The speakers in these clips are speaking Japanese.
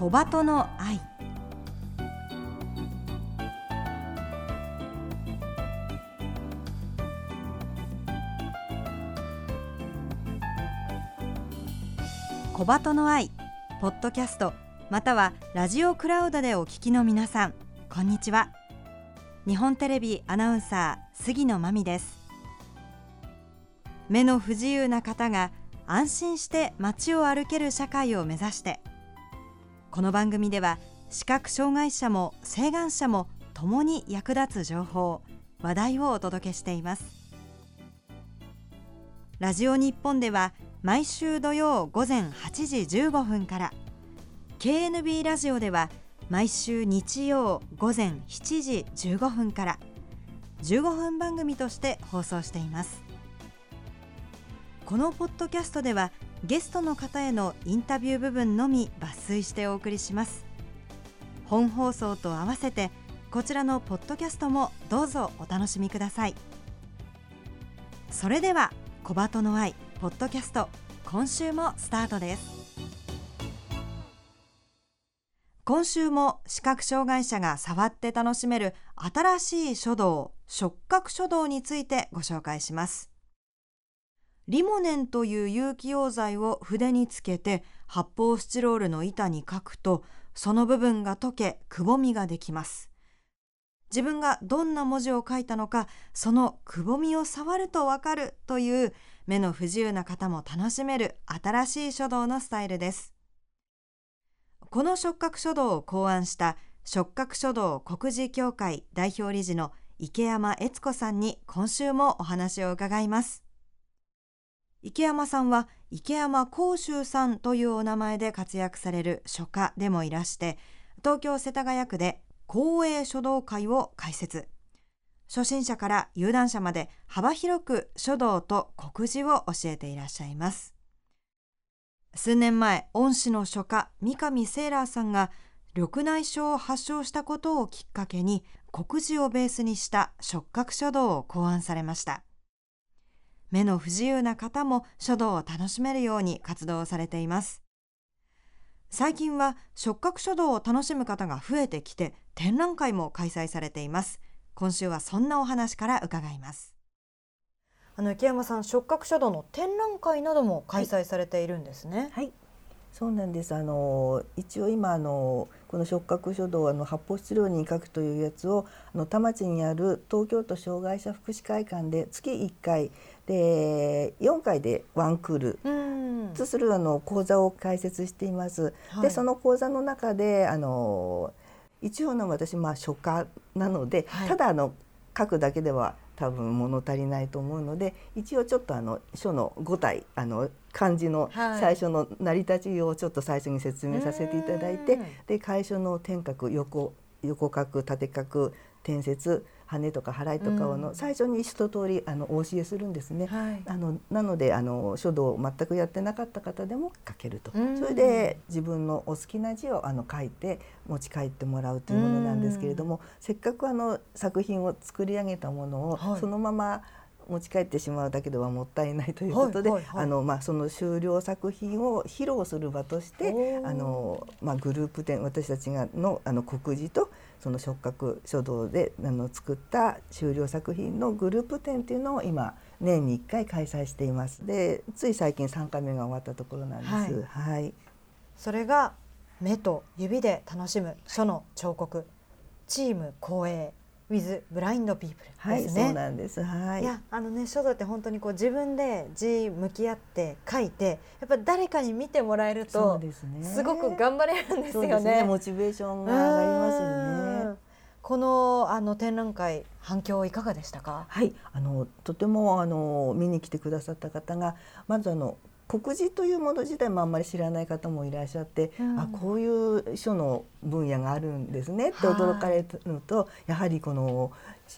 小鳩の愛。小鳩の愛ポッドキャストまたはラジオクラウドでお聞きの皆さんこんにちは。日本テレビアナウンサー杉野真美です。目の不自由な方が安心して街を歩ける社会を目指してこの番組では視覚障害者も晴眼者も共に役立つ情報話題をお届けしています。ラジオ日本では毎週土曜午前8時15分から KNB ラジオでは毎週日曜午前7時15分から15分番組として放送しています。このポッドキャストではゲストの方へのインタビュー部分のみ抜粋してお送りします。本放送と合わせてこちらのポッドキャストもどうぞお楽しみください。それでは小鳩の愛ポッドキャスト今週もスタートです。今週も視覚障害者が触って楽しめる新しい書道触覚書道についてご紹介します。リモネンという有機溶剤を筆につけて発泡スチロールの板に書くとその部分が溶けくぼみができます。自分がどんな文字を書いたのかそのくぼみを触るとわかるという目の不自由な方も楽しめる新しい書道のスタイルです。この触覚書道を考案した触覚書道国事協会代表理事の池山悦子さんに今週もお話を伺います。池山さんは池山甲州さんというお名前で活躍される書家でもいらして東京世田谷区で公営書道会を開設。初心者から有段者まで幅広く書道と国字を教えていらっしゃいます。数年前恩師の書家三上セーラーさんが緑内障を発症したことをきっかけに国字をベースにした触覚書道を考案されました。目の不自由な方も書道を楽しめるように活動されています。最近は触覚書道を楽しむ方が増えてきて展覧会も開催されています。今週はそんなお話から伺います。あの池山さん触覚書道の展覧会なども開催されているんですね。はい、はい、そうなんです。あの一応今あのこの触覚書道あの発泡スチロールに書くというやつをあの田町にある東京都障害者福祉会館で月1回で4回でワンクール。とするあの講座を開設しています。はい、でその講座の中であの一応の私まあ書家なので、はい、ただあの書くだけでは多分物足りないと思うので一応ちょっとあの書の5体あの漢字の最初の成り立ちをちょっと最初に説明させていただいて、で楷書の天角横横角縦角転接羽とか払いとかをの、最初に一通りあのお教えするんですね。はい、あのなのであの書道を全くやってなかった方でも書けると、それで自分のお好きな字をあの書いて持ち帰ってもらうというものなんですけれども、せっかくあの作品を作り上げたものを、そのまま持ち帰ってしまうだけではもったいないということで、あのまあその終了作品を披露する場としてあのまあグループ展私たちがのあの告示とその触覚書道であの作った終了作品のグループ展っていうのを今年に1回開催しています。でつい最近3回目が終わったところなんです。はい、はい、それが目と指で楽しむ書の彫刻チーム光栄 with ブラインドピープルですね。はい、そうなんです。はい。いやあのね書道って本当にこう自分で字向き合って書いてやっぱ誰かに見てもらえるとす,、ね、すごく頑張れるんですよね。ねモチベーションが上がりますよね。このあの展覧会反響いかがでしたか？はい、あのとてもあの見に来てくださった方がまずあの国字というもの自体もあんまり知らない方もいらっしゃって、うん、あこういう書の分野があるんですねって驚かれるのと、やはりこの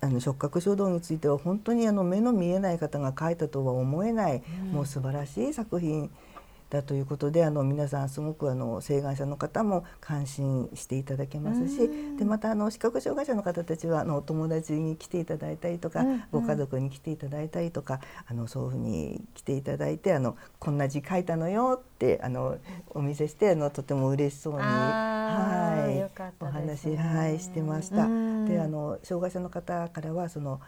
あの触覚書道については本当にあの目の見えない方が書いたとは思えない、うん、もう素晴らしい作品だということであの皆さんすごくあの請願者の方も関心していただけますしでまたあの視覚障害者の方たちはあのお友達に来ていただいたりとか、うんうん、ご家族に来ていただいたりとかあのそういうふうに来ていただいてあのこんな字書いたのよってあのお見せしてあのとても嬉しそうにはい、お話はいしてました。であの障害者の方からはその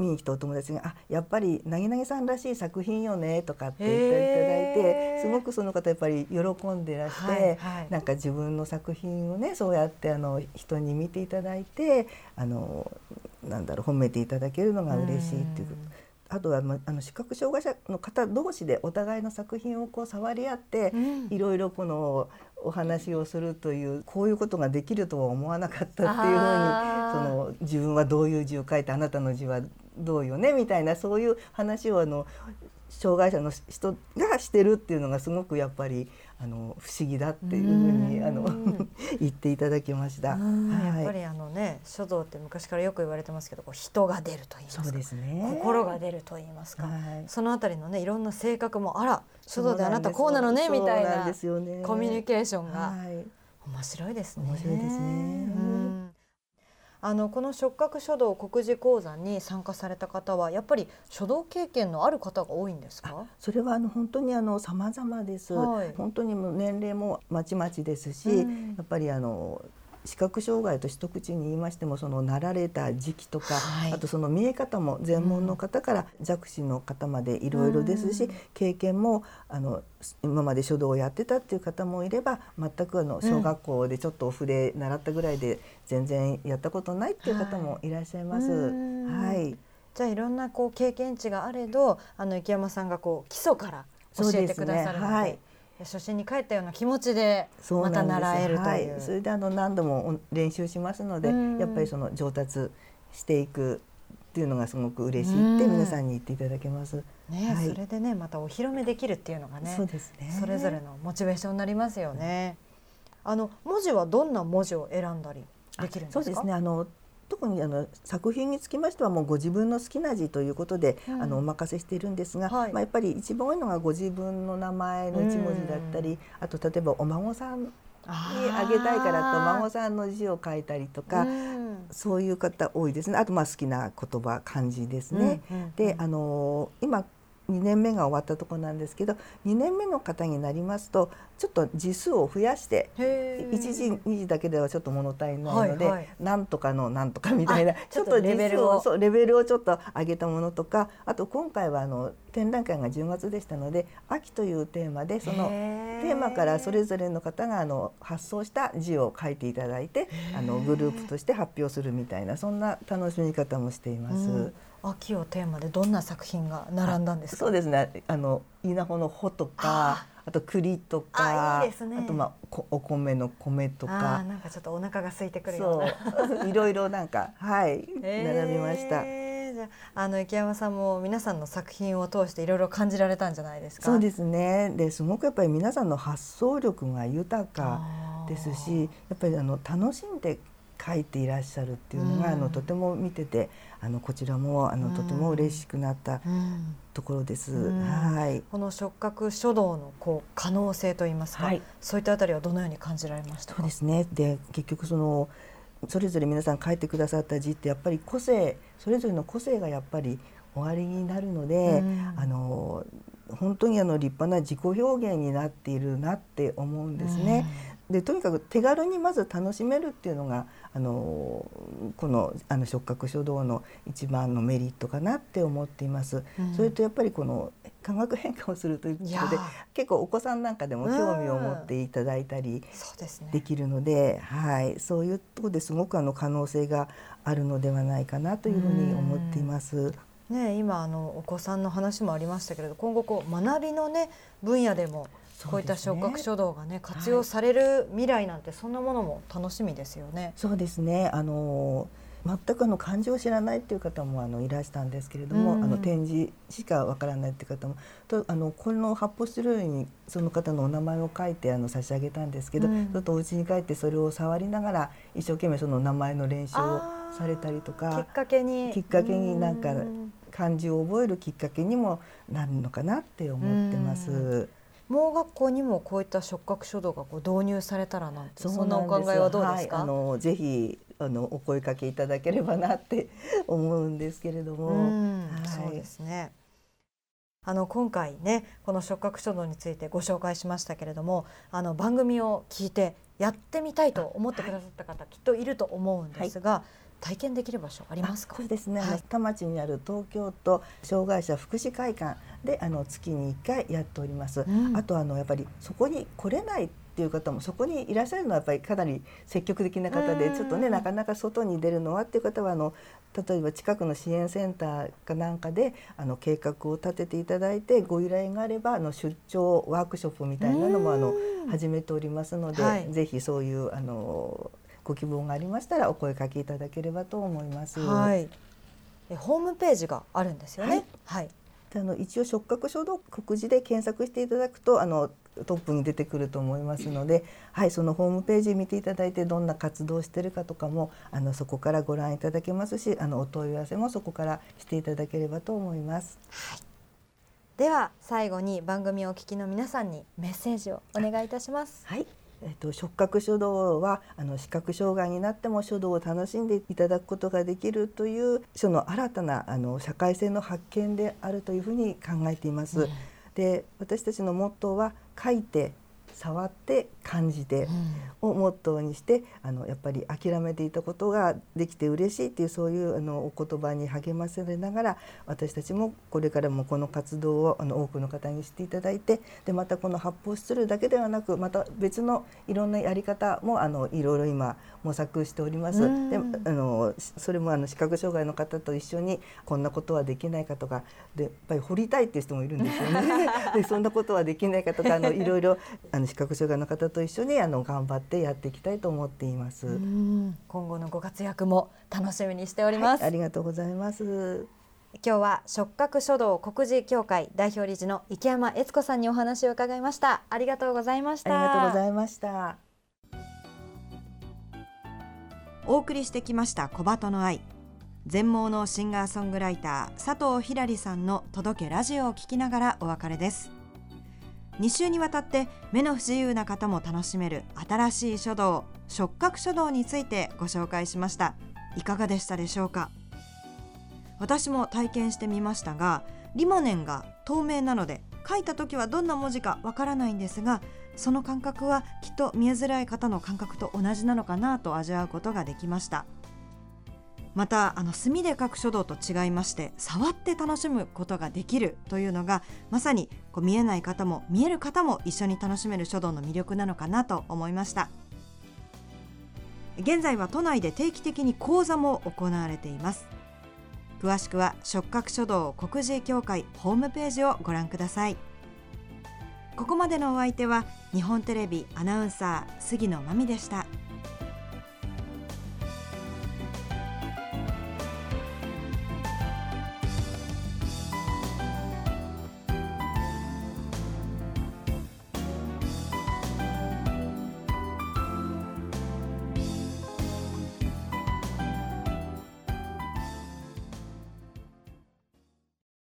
見に来たお友達が「あやっぱりなぎなぎさんらしい作品よね」とかって言っていただいてすごくその方やっぱり喜んでらして、はいはい、なんか自分の作品をねそうやってあの人に見ていただいてあのなんだろう褒めていただけるのが嬉しいっていうこと。あとは、ま、あの視覚障害者の方同士でお互いの作品をこう触り合って、うん、いろいろこのお話をするというこういうことができるとは思わなかったっていうふうにその自分はどういう字を書いてあなたの字はどうよねみたいなそういう話をあの障害者の人がしてるっていうのがすごくやっぱりあの不思議だっていうふうにあの 言っていただきました。はい、やっぱりあのね書道って昔からよく言われてますけどこう人が出ると言いますかそうです、ね、心が出ると言いますか、はい、そのあたりのねいろんな性格もあら書道であなたこうなのね。みたいなコミュニケーションが、はい、面白いですね。面白いですね。うんあのこの触覚書道国事講座に参加された方はやっぱり書道経験のある方が多いんですか？それはあの本当にあの様々です、はい、本当にも年齢もまちまちですし、うん、やっぱりあの視覚障害と一口に言いましてもそのなられた時期とか、はい、あとその見え方も全門の方から弱視の方までいろいろですし、うん、経験もあの今まで書道をやってたっていう方もいれば全くあの小学校でちょっとお筆習ったぐらいで全然やったことないっていう方もいらっしゃいます。はい、じゃあいろんなこう経験値があれどあの池山さんがこう基礎から教えてくださるので。はい初心に帰ったような気持ちでまた習えるという。はい、それであの何度も練習しますので、やっぱりその上達していくっていうのがすごく嬉しいって皆さんに言っていただけます。ね、はい、それでねまたお披露目できるっていうのがねそうですねそれぞれのモチベーションになりますよね。あの文字はどんな文字を選んだりできるんですか？そうですねあの特にあの作品につきましてはもうご自分の好きな字ということで、うん、あのお任せしているんですが、はい、まあ、やっぱり一番多いのがご自分の名前の一文字だったり、あと例えばお孫さんにあげたいからとお孫さんの字を書いたりとか、そういう方多いですね。あとまあ好きな言葉漢字ですね。であの今2年目が終わったところなんですけど2年目の方になりますとちょっと字数を増やして1時2時だけではちょっと物足りないので、はいはい、なんとかのなんとかみたいなちょっとレベルを。そうレベルをちょっと上げたものとかあと今回はあの展覧会が10月でしたので秋というテーマでそのテーマからそれぞれの方があの発想した字を書いていただいてあのグループとして発表するみたいなそんな楽しみ方もしています。うん秋をテーマでどんな作品が並んだんですそうですね。あの稲穂の穂とかあと栗とかあね、あとまあお米の米とか。なんかちょっとお腹が空いてくるような。いろいろなんかはい並びました。じゃあの池山さんも皆さんの作品を通していろいろ感じられたんじゃないですか？そうですね。ですごくやっぱり皆さんの発想力が豊かですし、やっぱりあの楽しんで書いていらっしゃるっていうのが、うん、あのとても見ててあのこちらもあの、とても嬉しくなったところです。はい。この触覚書道のこう可能性といいますか、はい、そういったあたりはどのように感じられましたそうですね。で結局そのそれぞれ皆さん書いてくださった字ってやっぱり個性それぞれの個性がやっぱり終わりになるので、あの本当にあの立派な自己表現になっているなって思うんですね。でとにかく手軽にまず楽しめるっていうのがあのこのあの触覚書道の一番のメリットかなって思っています。うん、それとやっぱりこの化学変化をするということで結構お子さんなんかでも興味を持っていただいたりできるので、ね、はい、そういうところですごくあの可能性があるのではないかなというふうに思っています。ね、今あのお子さんの話もありましたけれど今後こう学びの、ね、分野でもこういった触覚書道がね活用される未来なんて、そんなものも楽しみですよね。そうですね。あの全くあの漢字を知らないっていう方もあのいらしたんですけれども、うん、あの展示しかわからないっていう方もとあのこの発泡スチロールにその方のお名前を書いてあの差し上げたんですけど、うん、ちょっとお家に帰ってそれを触りながら一生懸命その名前の練習をされたりとかきっかけに。きっかけになんか漢字を覚えるきっかけにもなるのかなって思ってます。盲学校にもこういった触覚書道がこう導入されたらなんてそんなお考えはどうですか、はい、あのぜひあのお声かけいただければなって思うんですけれども、はい、そうですねあの今回ねこの触覚書道についてご紹介しましたけれどもあの番組を聞いてやってみたいと思ってくださった方、きっといると思うんですが、はい、体験できる場所ありますか？そうですね、はい、田町にある東京都障害者福祉会館であの月に1回やっております、うん、あとあのやっぱりそこに来れないっていう方もそこにいらっしゃるのはやっぱりかなり積極的な方でちょっとねなかなか外に出るのはっていう方はあの例えば近くの支援センターかなんかであの計画を立てていただいてご依頼があればあの出張ワークショップみたいなのもあの始めておりますので、はい、ぜひそういうあのご希望がありましたらお声かけいただければと思います。はい、えホームページがあるんですよね。はい、はいあの一応触覚書道告示で検索していただくとあのトップに出てくると思いますので、はい、そのホームページ見ていただいてどんな活動をしているかとかもあのそこからご覧いただけますしあのお問い合わせもそこからしていただければと思います。はい、では最後に番組をお聞きの皆さんにメッセージをお願いいたします。はいえっと、触覚書道はあの視覚障害になっても書道を楽しんでいただくことができるという書の新たなあの社会性の発見であるというふうに考えています。うん、で私たちのモットーは書いて触って感じてをモットーにしてあのやっぱり諦めていたことができて嬉しいっていうそういうあのお言葉に励まされながら私たちもこれからもこの活動をあの多くの方にしていただいてでまたこの発泡スチロールだけではなくまた別のいろんなやり方もあのいろいろ今模索しております。であのそれもあの視覚障害の方と一緒にこんなことはできないかとかでやっぱり掘りたいっていう人もいるんですよね。でそんなことはできないかとかあのいろいろあの視覚障害の方と一緒にあの頑張ってやっていきたいと思っています。今後のご活躍も楽しみにしております。はい、ありがとうございます。今日は触覚書道国事協会代表理事の池山悦子さんにお話を伺いました。ありがとうございました。ありがとうございました。お送りしてきました小鳩の愛。全盲のシンガーソングライター佐藤ひらりさんの届けラジオを聞きながらお別れです。2週にわたって目の不自由な方も楽しめる新しい書道触覚書道についてご紹介しましたいかがでしたでしょうか？私も体験してみましたがリモネンが透明なので書いた時はどんな文字かわからないんですがその感覚はきっと見えづらい方の感覚と同じなのかなと味わうことができました。またあの墨で書く書道と違いまして触って楽しむことができるというのがまさにこう見えない方も見える方も一緒に楽しめる書道の魅力なのかなと思いました。現在は都内で定期的に講座も行われています。詳しくは触覚書道国事協会ホームページをご覧くださいここまでのお相手は日本テレビアナウンサー杉野真美でした。